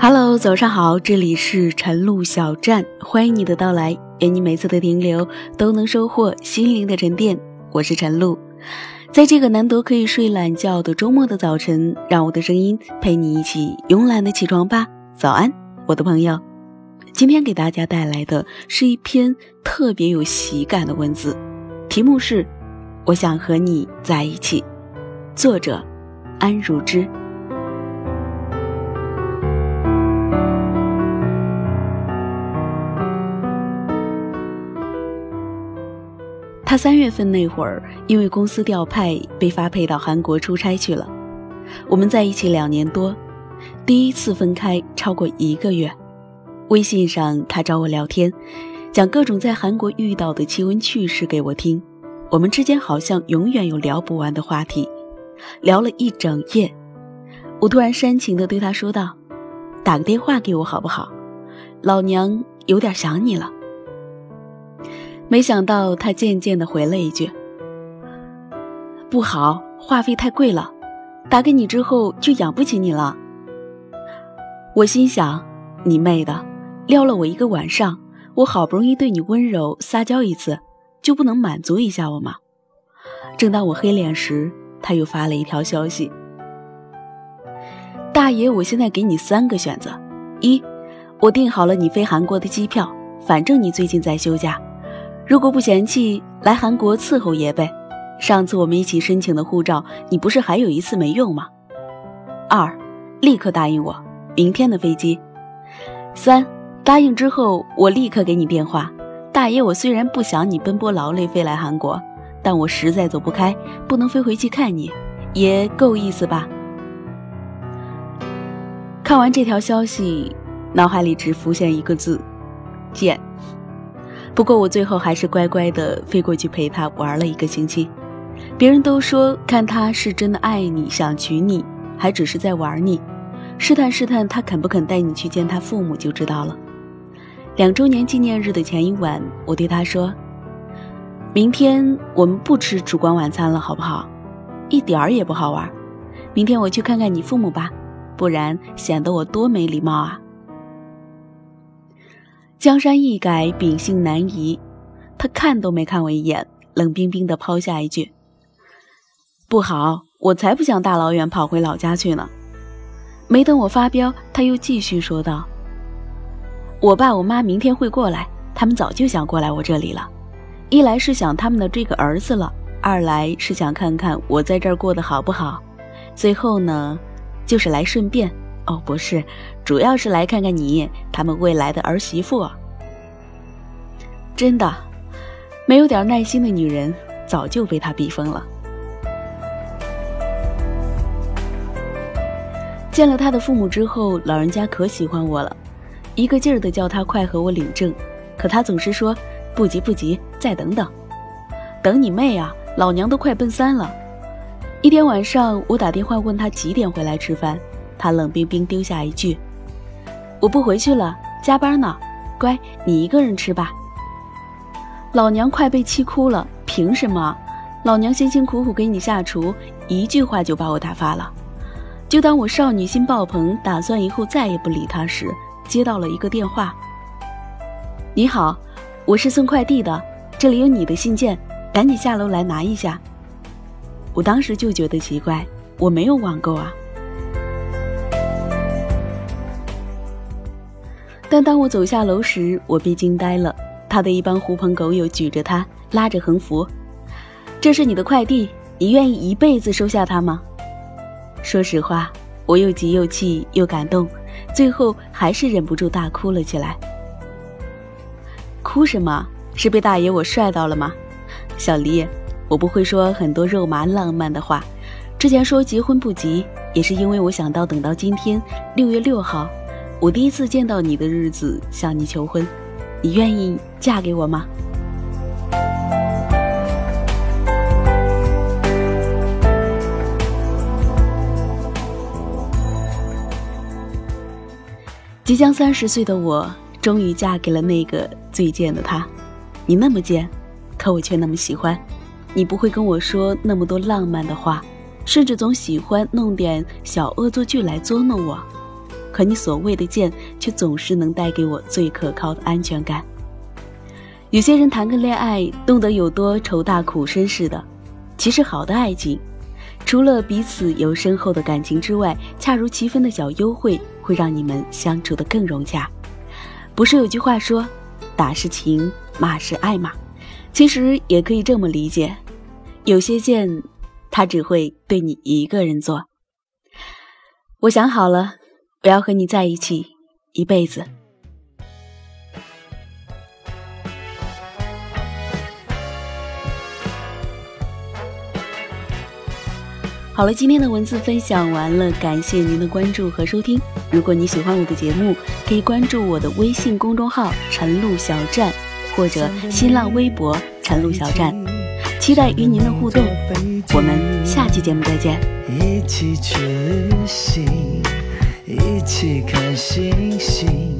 Hello，早上好，这里是晨露小站，欢迎你的到来，愿你每次的停留都能收获心灵的沉淀。我是晨露，在这个难得可以睡懒觉的周末的早晨，让我的声音陪你一起慵懒的起床吧。早安，我的朋友，今天给大家带来的是一篇特别有喜感的文字，题目是《我想和你在一起》，作者安如之。他三月份那会儿，因为公司调派，被发配到韩国出差去了。我们在一起两年多，第一次分开超过一个月。微信上，他找我聊天，讲各种在韩国遇到的奇闻趣事给我听。我们之间好像永远有聊不完的话题，聊了一整夜。我突然煽情地对他说道：“打个电话给我好不好？老娘有点想你了。”没想到他渐渐的回了一句：“不好，话费太贵了，打给你之后就养不起你了。”我心想：“你妹的，撩了我一个晚上，我好不容易对你温柔撒娇一次，就不能满足一下我吗？”正当我黑脸时，他又发了一条消息：“大爷，我现在给你三个选择：一，我订好了你飞韩国的机票，反正你最近在休假。”如果不嫌弃来韩国伺候爷呗，上次我们一起申请的护照，你不是还有一次没用吗？二，立刻答应我，明天的飞机。三，答应之后我立刻给你电话。大爷，我虽然不想你奔波劳累飞来韩国，但我实在走不开，不能飞回去看你，也够意思吧？看完这条消息，脑海里只浮现一个字：贱。不过我最后还是乖乖的飞过去陪他玩了一个星期。别人都说看他是真的爱你，想娶你，还只是在玩你，试探试探他肯不肯带你去见他父母就知道了。两周年纪念日的前一晚，我对他说：“明天我们不吃烛光晚餐了，好不好？一点儿也不好玩。明天我去看看你父母吧，不然显得我多没礼貌啊。”江山易改，秉性难移。他看都没看我一眼，冷冰冰地抛下一句：“不好，我才不想大老远跑回老家去呢。”没等我发飙，他又继续说道：“我爸我妈明天会过来，他们早就想过来我这里了。一来是想他们的这个儿子了，二来是想看看我在这儿过得好不好。最后呢，就是来顺便。”哦，不是，主要是来看看你他们未来的儿媳妇。真的，没有点耐心的女人早就被他逼疯了。见了他的父母之后，老人家可喜欢我了，一个劲儿的叫他快和我领证，可他总是说不急不急，再等等。等你妹啊！老娘都快奔三了。一天晚上，我打电话问他几点回来吃饭。他冷冰冰丢下一句：“我不回去了，加班呢。乖，你一个人吃吧。”老娘快被气哭了！凭什么？老娘辛辛苦苦给你下厨，一句话就把我打发了。就当我少女心爆棚，打算以后再也不理他时，接到了一个电话：“你好，我是送快递的，这里有你的信件，赶紧下楼来拿一下。”我当时就觉得奇怪，我没有网购啊。但当我走下楼时，我被惊呆了。他的一帮狐朋狗友举着他，拉着横幅：“这是你的快递，你愿意一辈子收下它吗？”说实话，我又急又气又感动，最后还是忍不住大哭了起来。哭什么？是被大爷我帅到了吗？小黎，我不会说很多肉麻浪漫的话。之前说结婚不急，也是因为我想到等到今天六月六号。我第一次见到你的日子，向你求婚，你愿意嫁给我吗？即将三十岁的我，终于嫁给了那个最贱的他。你那么贱，可我却那么喜欢。你不会跟我说那么多浪漫的话，甚至总喜欢弄点小恶作剧来捉弄我。可你所谓的贱，却总是能带给我最可靠的安全感。有些人谈个恋爱，动得有多愁大苦深似的。其实好的爱情，除了彼此有深厚的感情之外，恰如其分的小优惠，会让你们相处的更融洽。不是有句话说，打是情，骂是爱吗？其实也可以这么理解，有些贱，他只会对你一个人做。我想好了，我要和你在一起一辈子。好了，今天的文字分享完了，感谢您的关注和收听。如果你喜欢我的节目，可以关注我的微信公众号“晨露小站”或者新浪微博“晨露小站”，期待与您的互动。我们下期节目再见。一起去旅行，一起看星星，